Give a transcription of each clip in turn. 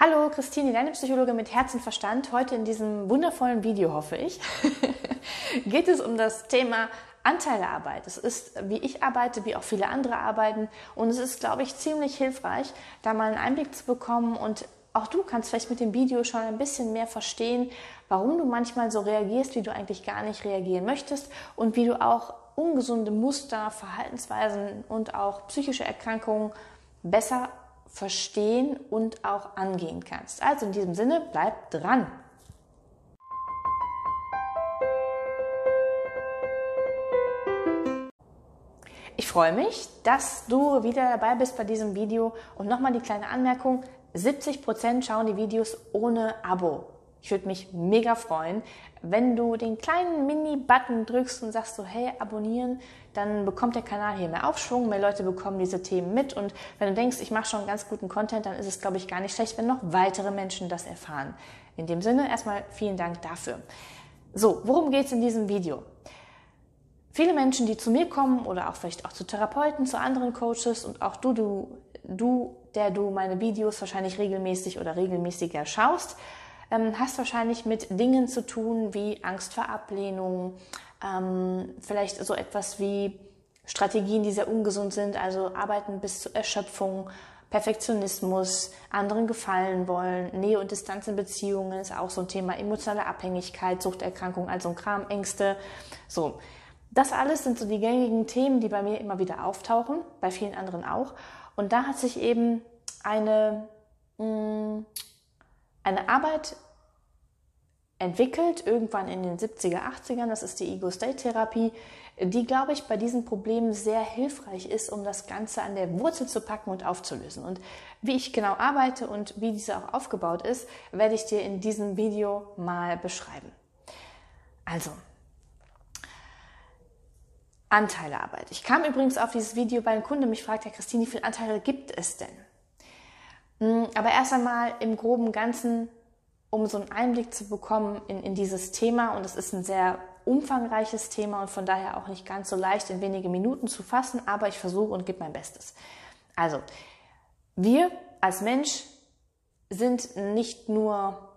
Hallo, Christine, deine Psychologin mit Herz und Verstand. Heute in diesem wundervollen Video, hoffe ich, geht es um das Thema Anteilearbeit. Es ist, wie ich arbeite, wie auch viele andere arbeiten. Und es ist, glaube ich, ziemlich hilfreich, da mal einen Einblick zu bekommen. Und auch du kannst vielleicht mit dem Video schon ein bisschen mehr verstehen, warum du manchmal so reagierst, wie du eigentlich gar nicht reagieren möchtest und wie du auch ungesunde Muster, Verhaltensweisen und auch psychische Erkrankungen besser verstehen und auch angehen kannst. Also in diesem Sinne, bleib dran. Ich freue mich, dass du wieder dabei bist bei diesem Video und nochmal die kleine Anmerkung, 70% schauen die Videos ohne Abo. Ich würde mich mega freuen, wenn du den kleinen Mini-Button drückst und sagst so, hey, abonnieren, dann bekommt der Kanal hier mehr Aufschwung, mehr Leute bekommen diese Themen mit und wenn du denkst, ich mache schon ganz guten Content, dann ist es, glaube ich, gar nicht schlecht, wenn noch weitere Menschen das erfahren. In dem Sinne erstmal vielen Dank dafür. So, worum geht es in diesem Video? Viele Menschen, die zu mir kommen oder auch vielleicht auch zu Therapeuten, zu anderen Coaches und auch du, du, du, der du meine Videos wahrscheinlich regelmäßig oder regelmäßiger schaust, ähm, hast wahrscheinlich mit Dingen zu tun wie Angst vor Ablehnung, ähm, vielleicht so etwas wie Strategien, die sehr ungesund sind, also arbeiten bis zur Erschöpfung, Perfektionismus, anderen gefallen wollen, Nähe und Distanz in Beziehungen ist auch so ein Thema, emotionale Abhängigkeit, Suchterkrankung, also ein Kram, Ängste. So, das alles sind so die gängigen Themen, die bei mir immer wieder auftauchen, bei vielen anderen auch. Und da hat sich eben eine mh, mm, eine Arbeit entwickelt, irgendwann in den 70er, 80ern, das ist die Ego-State-Therapie, die, glaube ich, bei diesen Problemen sehr hilfreich ist, um das Ganze an der Wurzel zu packen und aufzulösen. Und wie ich genau arbeite und wie diese auch aufgebaut ist, werde ich dir in diesem Video mal beschreiben. Also, Anteilearbeit. Ich kam übrigens auf dieses Video, weil ein Kunde mich fragt, Herr Christine, wie viele Anteile gibt es denn? Hm, aber erst einmal im groben Ganzen, um so einen Einblick zu bekommen in, in dieses Thema. Und es ist ein sehr umfangreiches Thema und von daher auch nicht ganz so leicht in wenige Minuten zu fassen, aber ich versuche und gebe mein Bestes. Also, wir als Mensch sind nicht nur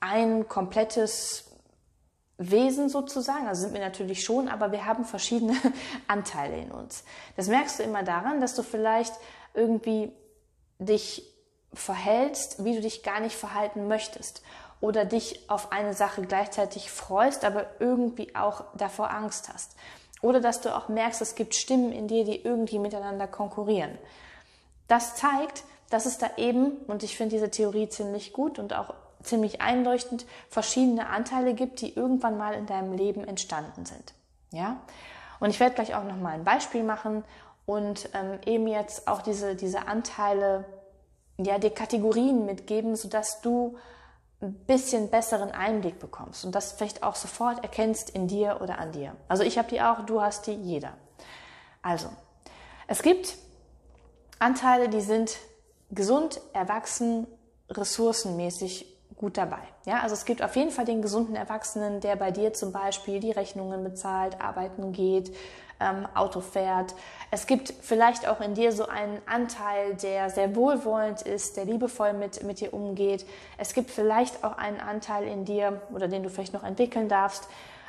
ein komplettes Wesen sozusagen, also sind wir natürlich schon, aber wir haben verschiedene Anteile in uns. Das merkst du immer daran, dass du vielleicht irgendwie dich verhältst, wie du dich gar nicht verhalten möchtest oder dich auf eine Sache gleichzeitig freust, aber irgendwie auch davor Angst hast. Oder dass du auch merkst, es gibt Stimmen in dir, die irgendwie miteinander konkurrieren. Das zeigt, dass es da eben, und ich finde diese Theorie ziemlich gut und auch ziemlich einleuchtend, verschiedene Anteile gibt, die irgendwann mal in deinem Leben entstanden sind. Ja? Und ich werde gleich auch noch mal ein Beispiel machen und ähm, eben jetzt auch diese, diese Anteile, ja, dir Kategorien mitgeben, sodass du ein bisschen besseren Einblick bekommst und das vielleicht auch sofort erkennst in dir oder an dir. Also ich habe die auch, du hast die, jeder. Also, es gibt Anteile, die sind gesund, erwachsen, ressourcenmäßig gut dabei. Ja, also es gibt auf jeden Fall den gesunden Erwachsenen, der bei dir zum Beispiel die Rechnungen bezahlt, arbeiten geht, ähm, Auto fährt. Es gibt vielleicht auch in dir so einen Anteil, der sehr wohlwollend ist, der liebevoll mit, mit dir umgeht. Es gibt vielleicht auch einen Anteil in dir oder den du vielleicht noch entwickeln darfst,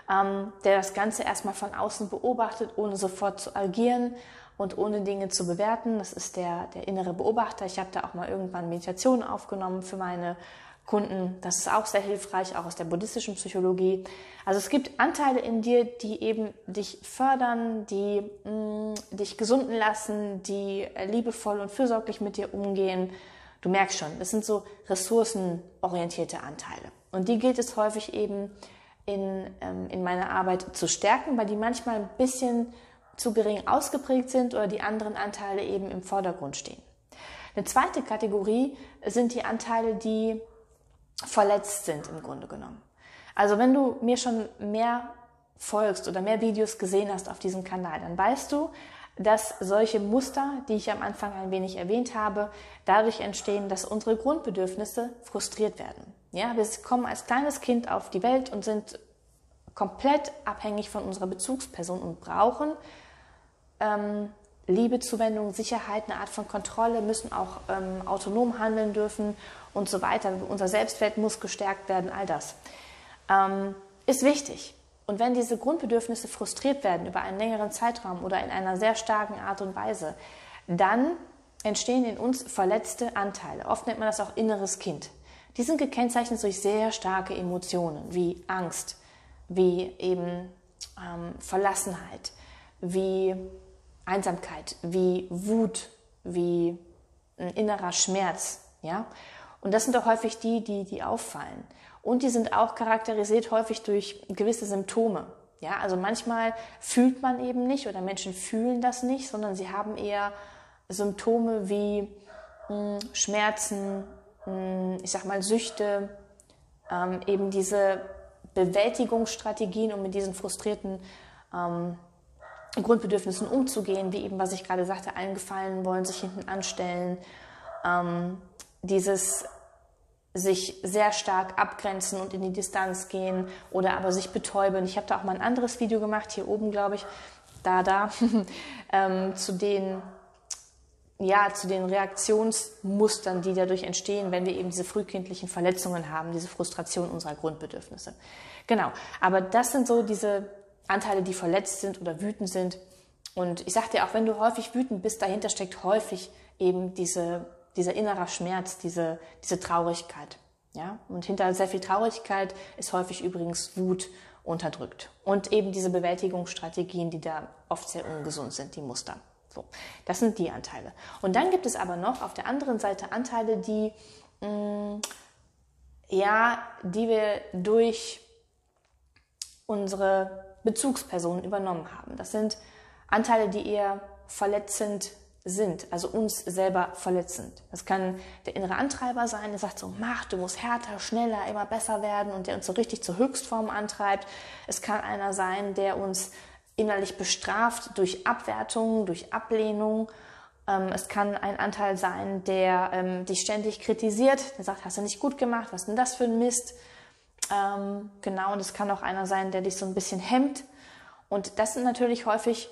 ähm, der das Ganze erstmal von außen beobachtet, ohne sofort zu agieren und ohne Dinge zu bewerten. Das ist der, der innere Beobachter. Ich habe da auch mal irgendwann Meditationen aufgenommen für meine Kunden. Das ist auch sehr hilfreich, auch aus der buddhistischen Psychologie. Also es gibt Anteile in dir, die eben dich fördern, die mh, mm, dich gesunden lassen, die liebevoll und fürsorglich mit dir umgehen. Du merkst schon, das sind so ressourcenorientierte Anteile. Und die gilt es häufig eben in, ähm, in meiner Arbeit zu stärken, weil die manchmal ein bisschen zu gering ausgeprägt sind oder die anderen Anteile eben im Vordergrund stehen. Eine zweite Kategorie sind die Anteile, die verletzt sind im Grunde genommen. Also wenn du mir schon mehr folgst oder mehr Videos gesehen hast auf diesem Kanal, dann weißt du, dass solche Muster, die ich am Anfang ein wenig erwähnt habe, dadurch entstehen, dass unsere Grundbedürfnisse frustriert werden. Ja, wir kommen als kleines Kind auf die Welt und sind komplett abhängig von unserer Bezugsperson und brauchen ähm, Liebe, Zuwendung, Sicherheit, eine Art von Kontrolle, müssen auch ähm, autonom handeln dürfen und so weiter. Unser Selbstwert muss gestärkt werden, all das. Ähm, ist wichtig. Und wenn diese Grundbedürfnisse frustriert werden über einen längeren Zeitraum oder in einer sehr starken Art und Weise, dann entstehen in uns verletzte Anteile. Oft nennt man das auch inneres Kind. Die sind gekennzeichnet durch sehr starke Emotionen wie Angst, wie eben ähm, Verlassenheit, wie Einsamkeit, wie Wut, wie ein innerer Schmerz. Ja? Und das sind doch häufig die, die, die auffallen. Und die sind auch charakterisiert häufig durch gewisse Symptome. Ja, also manchmal fühlt man eben nicht oder Menschen fühlen das nicht, sondern sie haben eher Symptome wie mh, hm, Schmerzen, mh, hm, ich sag mal Süchte, ähm, eben diese Bewältigungsstrategien, um mit diesen frustrierten ähm, Grundbedürfnissen umzugehen, wie eben, was ich gerade sagte, allen gefallen wollen, sich hinten anstellen, ähm, dieses sich sehr stark abgrenzen und in die Distanz gehen oder aber sich betäuben. Ich habe da auch mal ein anderes Video gemacht, hier oben, glaube ich, da, da, ähm, zu den ja, zu den Reaktionsmustern, die dadurch entstehen, wenn wir eben diese frühkindlichen Verletzungen haben, diese Frustration unserer Grundbedürfnisse. Genau. Aber das sind so diese Anteile, die verletzt sind oder wütend sind. Und ich sagte ja auch, wenn du häufig wütend bist, dahinter steckt häufig eben diese dieser innerer Schmerz, diese, diese Traurigkeit. Ja? Und hinter sehr viel Traurigkeit ist häufig übrigens Wut unterdrückt. Und eben diese Bewältigungsstrategien, die da oft sehr ungesund sind, die Muster. So, das sind die Anteile. Und dann gibt es aber noch auf der anderen Seite Anteile, die, mh, mm, ja, die wir durch unsere Bezugspersonen übernommen haben. Das sind Anteile, die eher verletzend sind, also uns selber verletzend. Das kann der innere Antreiber sein, der sagt so, mach, du musst härter, schneller, immer besser werden und der uns so richtig zur Höchstform antreibt. Es kann einer sein, der uns innerlich bestraft durch Abwertung, durch Ablehnung. Ähm, es kann ein Anteil sein, der ähm, dich ständig kritisiert, der sagt, hast du nicht gut gemacht, was ist denn das für ein Mist? Ähm, genau, und es kann auch einer sein, der dich so ein bisschen hemmt. Und das sind natürlich häufig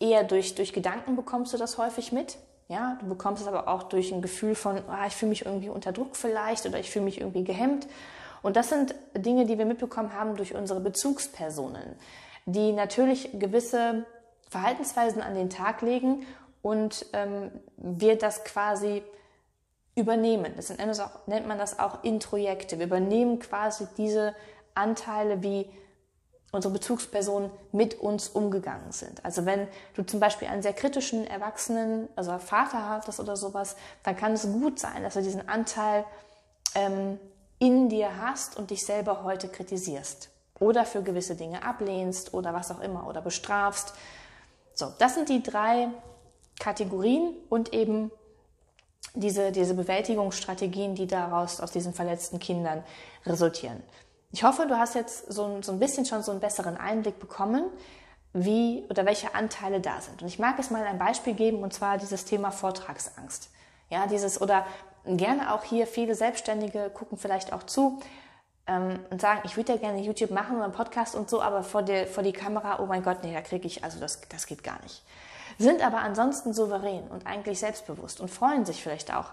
eher durch, durch Gedanken bekommst du das häufig mit. Ja, du bekommst es aber auch durch ein Gefühl von, ah, ich fühle mich irgendwie unter Druck vielleicht oder ich fühle mich irgendwie gehemmt. Und das sind Dinge, die wir mitbekommen haben durch unsere Bezugspersonen, die natürlich gewisse Verhaltensweisen an den Tag legen und ähm, wir das quasi übernehmen. Das nennt, man das auch Introjekte. Wir übernehmen quasi diese Anteile wie unsere Bezugspersonen mit uns umgegangen sind. Also wenn du zum Beispiel einen sehr kritischen Erwachsenen, also Vater hattest oder sowas, dann kann es gut sein, dass du diesen Anteil ähm, in dir hast und dich selber heute kritisierst oder für gewisse Dinge ablehnst oder was auch immer oder bestrafst. So, das sind die drei Kategorien und eben diese, diese Bewältigungsstrategien, die daraus aus diesen verletzten Kindern resultieren. Ich hoffe, du hast jetzt so, so ein bisschen schon so einen besseren Einblick bekommen, wie oder welche Anteile da sind. Und ich mag es mal ein Beispiel geben, und zwar dieses Thema Vortragsangst. Ja, dieses oder gerne auch hier viele Selbstständige gucken vielleicht auch zu ähm, und sagen, ich würde ja gerne YouTube machen oder einen Podcast und so, aber vor, der, vor die Kamera, oh mein Gott, nee, da kriege ich, also das, das geht gar nicht. Sind aber ansonsten souverän und eigentlich selbstbewusst und freuen sich vielleicht auch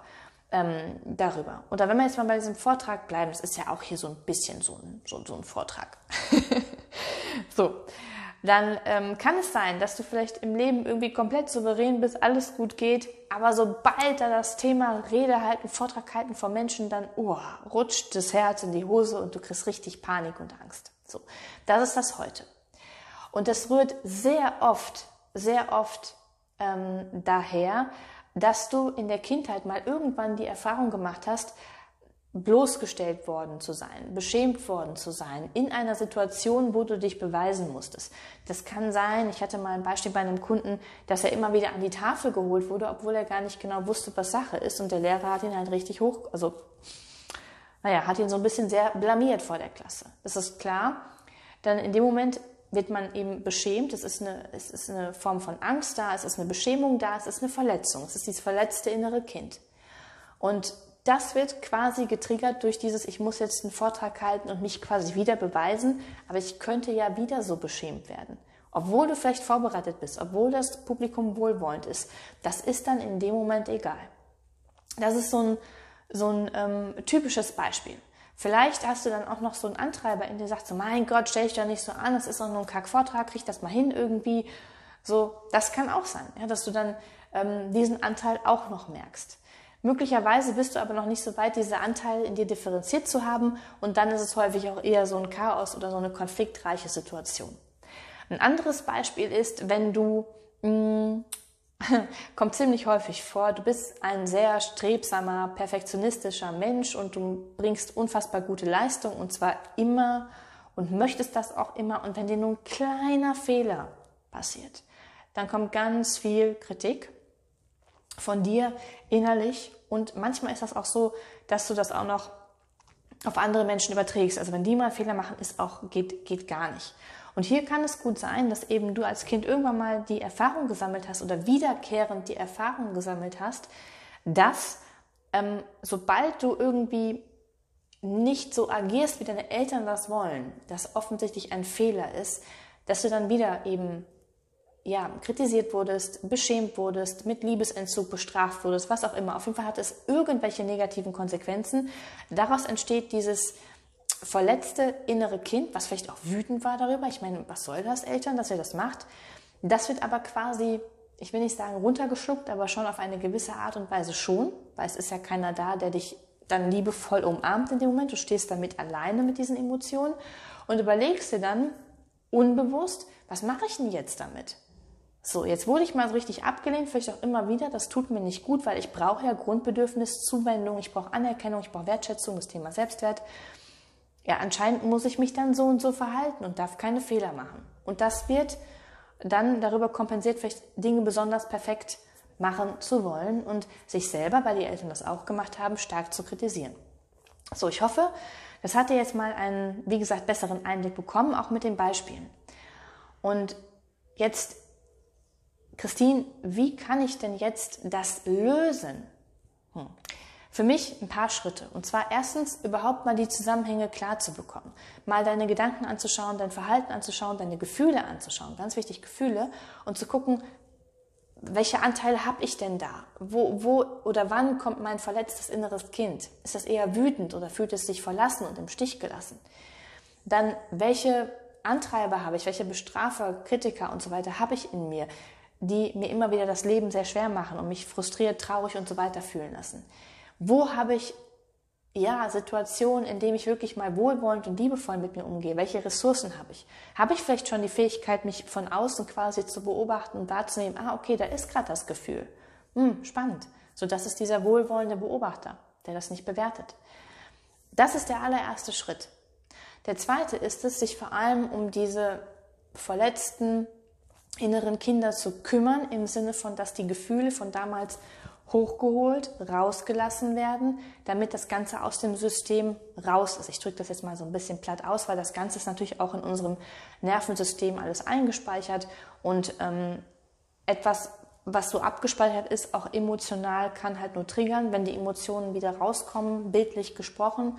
ähm, darüber. Oder wenn wir jetzt mal bei diesem Vortrag bleiben, das ist ja auch hier so ein bisschen so ein, so, so ein Vortrag. so, dann ähm, kann es sein, dass du vielleicht im Leben irgendwie komplett souverän bist, alles gut geht, aber sobald da das Thema Rede halten, Vortrag halten vor Menschen, dann oh, rutscht das Herz in die Hose und du kriegst richtig Panik und Angst. So, das ist das heute. Und das rührt sehr oft, sehr oft ähm, daher, dass du in der Kindheit mal irgendwann die Erfahrung gemacht hast, bloßgestellt worden zu sein, beschämt worden zu sein, in einer Situation, wo du dich beweisen musstest. Das kann sein, ich hatte mal ein Beispiel bei einem Kunden, dass er immer wieder an die Tafel geholt wurde, obwohl er gar nicht genau wusste, was Sache ist und der Lehrer hat ihn halt richtig hoch, also, naja, hat ihn so ein bisschen sehr blamiert vor der Klasse. Das ist klar. Dann in dem Moment wird man eben beschämt. Es ist, eine, es ist eine Form von Angst da, es ist eine Beschämung da, es ist eine Verletzung. Es ist dieses verletzte innere Kind. Und das wird quasi getriggert durch dieses, ich muss jetzt einen Vortrag halten und mich quasi wieder beweisen, aber ich könnte ja wieder so beschämt werden. obwohl du vielleicht vorbereitet bist, obwohl das Publikum wohlwollend ist, das ist dann in dem Moment egal. Das ist so ein, so ein ähm, typisches Beispiel. Vielleicht hast du dann auch noch so einen Antreiber in dir, sagt so, mein Gott, stell dich doch nicht so an, das ist doch nur ein Kackvortrag, krieg das mal hin irgendwie. So, das kann auch sein, ja, dass du dann ähm, diesen Anteil auch noch merkst. Möglicherweise bist du aber noch nicht so weit, diese Anteile in dir differenziert zu haben und dann ist es häufig auch eher so ein Chaos oder so eine konfliktreiche Situation. Ein anderes Beispiel ist, wenn du mh, mm, kommt ziemlich häufig vor. Du bist ein sehr strebsamer, perfektionistischer Mensch und du bringst unfassbar gute Leistung und zwar immer und möchtest das auch immer. Und wenn dir nur ein kleiner Fehler passiert, dann kommt ganz viel Kritik von dir innerlich und manchmal ist das auch so, dass du das auch noch auf andere Menschen überträgst. Also wenn die mal Fehler machen, ist auch geht geht gar nicht. Und hier kann es gut sein, dass eben du als Kind irgendwann mal die Erfahrung gesammelt hast oder wiederkehrend die Erfahrung gesammelt hast, dass ähm, sobald du irgendwie nicht so agierst, wie deine Eltern das wollen, das offensichtlich ein Fehler ist, dass du dann wieder eben ja, kritisiert wurdest, beschämt wurdest, mit Liebesentzug bestraft wurdest, was auch immer. Auf jeden Fall hat es irgendwelche negativen Konsequenzen. Daraus entsteht dieses verletzte innere Kind, was vielleicht auch wütend war darüber, ich meine, was soll das Eltern, dass ihr das macht? Das wird aber quasi, ich will nicht sagen runtergeschluckt, aber schon auf eine gewisse Art und Weise schon, weil es ist ja keiner da, der dich dann liebevoll umarmt in dem Moment. Du stehst damit alleine mit diesen Emotionen und überlegst dir dann unbewusst, was mache ich denn jetzt damit? So, jetzt wurde ich mal richtig abgelehnt, vielleicht auch immer wieder. Das tut mir nicht gut, weil ich brauche ja Grundbedürfnis, Zuwendung, ich brauche Anerkennung, ich brauche Wertschätzung, das Thema Selbstwert ja, anscheinend muss ich mich dann so und so verhalten und darf keine Fehler machen. Und das wird dann darüber kompensiert, vielleicht Dinge besonders perfekt machen zu wollen und sich selber, weil die Eltern das auch gemacht haben, stark zu kritisieren. So, ich hoffe, das hat dir jetzt mal einen, wie gesagt, besseren Einblick bekommen, auch mit den Beispielen. Und jetzt, Christine, wie kann ich denn jetzt das lösen? Hm. Für mich ein paar Schritte. Und zwar erstens überhaupt mal die Zusammenhänge klar zu bekommen. Mal deine Gedanken anzuschauen, dein Verhalten anzuschauen, deine Gefühle anzuschauen. Ganz wichtig, Gefühle. Und zu gucken, welche Anteile habe ich denn da? Wo, wo oder wann kommt mein verletztes inneres Kind? Ist das eher wütend oder fühlt es sich verlassen und im Stich gelassen? Dann, welche Antreiber habe ich? Welche Bestrafer, Kritiker und so weiter habe ich in mir, die mir immer wieder das Leben sehr schwer machen und mich frustriert, traurig und so weiter fühlen lassen? Wo habe ich ja, Situationen, in denen ich wirklich mal wohlwollend und liebevoll mit mir umgehe? Welche Ressourcen habe ich? Habe ich vielleicht schon die Fähigkeit, mich von außen quasi zu beobachten und wahrzunehmen, ah, okay, da ist gerade das Gefühl. Hm, spannend. So, das ist dieser wohlwollende Beobachter, der das nicht bewertet. Das ist der allererste Schritt. Der zweite ist es, sich vor allem um diese verletzten inneren Kinder zu kümmern, im Sinne von, dass die Gefühle von damals hochgeholt, rausgelassen werden, damit das Ganze aus dem System raus ist. Ich drücke das jetzt mal so ein bisschen platt aus, weil das Ganze ist natürlich auch in unserem Nervensystem alles eingespeichert und ähm, etwas, was so abgespeichert ist, auch emotional, kann halt nur triggern, wenn die Emotionen wieder rauskommen, bildlich gesprochen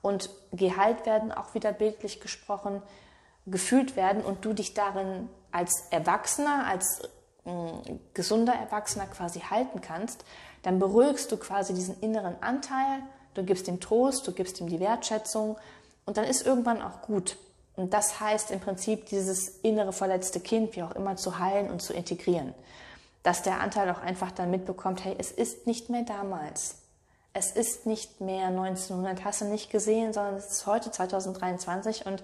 und geheilt werden, auch wieder bildlich gesprochen, gefühlt werden und du dich darin als Erwachsener, als gesunder Erwachsener quasi halten kannst, dann beruhigst du quasi diesen inneren Anteil, du gibst ihm Trost, du gibst ihm die Wertschätzung und dann ist irgendwann auch gut. Und das heißt im Prinzip, dieses innere verletzte Kind, wie auch immer, zu heilen und zu integrieren. Dass der Anteil auch einfach dann mitbekommt, hey, es ist nicht mehr damals. Es ist nicht mehr 1900, hast du nicht gesehen, sondern es ist heute 2023 und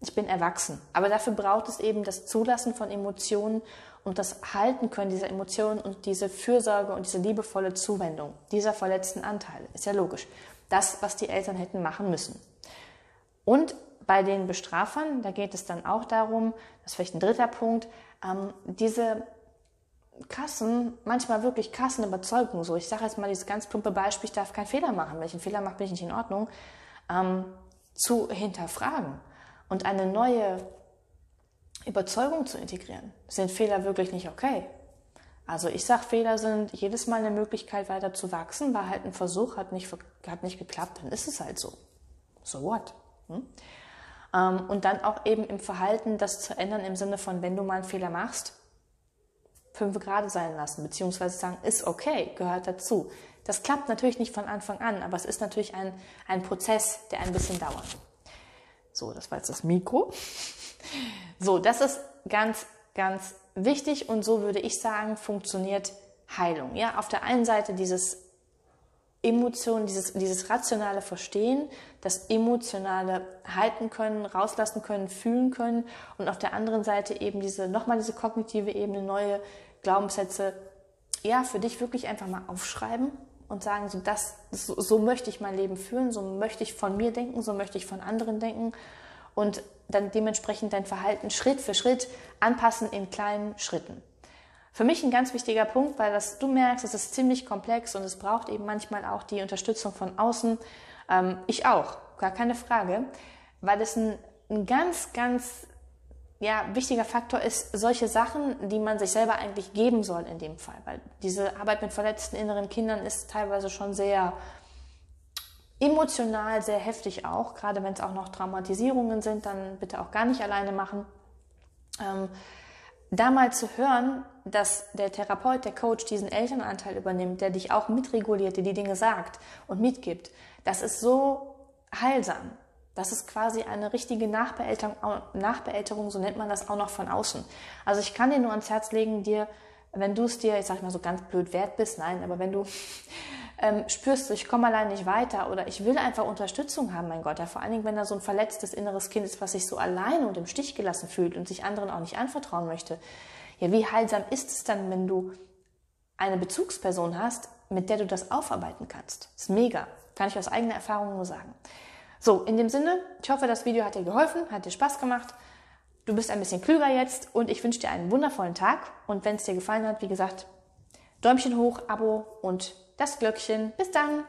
ich bin erwachsen. Aber dafür braucht es eben das Zulassen von Emotionen und das Halten können dieser Emotionen und diese Fürsorge und diese liebevolle Zuwendung dieser verletzten Anteile. Ist ja logisch. Das, was die Eltern hätten machen müssen. Und bei den Bestrafern, da geht es dann auch darum, das ist vielleicht ein dritter Punkt, ähm, diese Kassen, manchmal wirklich Kassenüberzeugung, so ich sage jetzt mal dieses ganz plumpe Beispiel, ich darf keinen Fehler machen, wenn ich einen Fehler mache, bin ich nicht in Ordnung, ähm, zu hinterfragen und eine neue Überzeugung zu integrieren. Sind Fehler wirklich nicht okay? Also ich sage, Fehler sind jedes Mal eine Möglichkeit, weiter zu wachsen. War halt ein Versuch, hat nicht, hat nicht geklappt, dann ist es halt so. So what? Hm? Ähm, und dann auch eben im Verhalten das zu ändern im Sinne von, wenn du mal einen Fehler machst, fünf gerade sein lassen, beziehungsweise sagen, ist okay, gehört dazu. Das klappt natürlich nicht von Anfang an, aber es ist natürlich ein, ein Prozess, der ein bisschen dauert. So, das war jetzt das Mikro. So, das ist ganz, ganz wichtig und so würde ich sagen, funktioniert Heilung. Ja, auf der einen Seite dieses Emotion, dieses, dieses rationale Verstehen, das emotionale halten können, rauslassen können, fühlen können und auf der anderen Seite eben diese, nochmal diese kognitive Ebene, neue Glaubenssätze, ja, für dich wirklich einfach mal aufschreiben und sagen, so, das, so, so möchte ich mein Leben führen, so möchte ich von mir denken, so möchte ich von anderen denken und dann dementsprechend dein Verhalten Schritt für Schritt anpassen in kleinen Schritten. Für mich ein ganz wichtiger Punkt, weil das, du merkst, es ist ziemlich komplex und es braucht eben manchmal auch die Unterstützung von außen. Ähm, ich auch, gar keine Frage, weil es ein, ein ganz, ganz ja, wichtiger Faktor ist, solche Sachen, die man sich selber eigentlich geben soll in dem Fall. Weil diese Arbeit mit verletzten inneren Kindern ist teilweise schon sehr emotional sehr heftig auch, gerade wenn es auch noch Traumatisierungen sind, dann bitte auch gar nicht alleine machen. Ähm, da mal zu hören, dass der Therapeut, der Coach diesen Elternanteil übernimmt, der dich auch mitreguliert, dir die Dinge sagt und mitgibt, das ist so heilsam. Das ist quasi eine richtige Nachbeälterung, Nachbeälterung, so nennt man das auch noch von außen. Also ich kann dir nur ans Herz legen, dir, wenn du es dir, ich sag mal so ganz blöd wert bist, nein, aber wenn du ähm, spürst du, ich komme allein nicht weiter oder ich will einfach Unterstützung haben, mein Gott. Ja, vor allen Dingen, wenn da so ein verletztes inneres Kind ist, was sich so allein und im Stich gelassen fühlt und sich anderen auch nicht anvertrauen möchte. Ja, wie heilsam ist es dann, wenn du eine Bezugsperson hast, mit der du das aufarbeiten kannst? Das ist mega. Kann ich aus eigener Erfahrung nur sagen. So, in dem Sinne, ich hoffe, das Video hat dir geholfen, hat dir Spaß gemacht. Du bist ein bisschen klüger jetzt und ich wünsche dir einen wundervollen Tag. Und wenn es dir gefallen hat, wie gesagt, Däumchen hoch, Abo und das Glöckchen. Bis dann!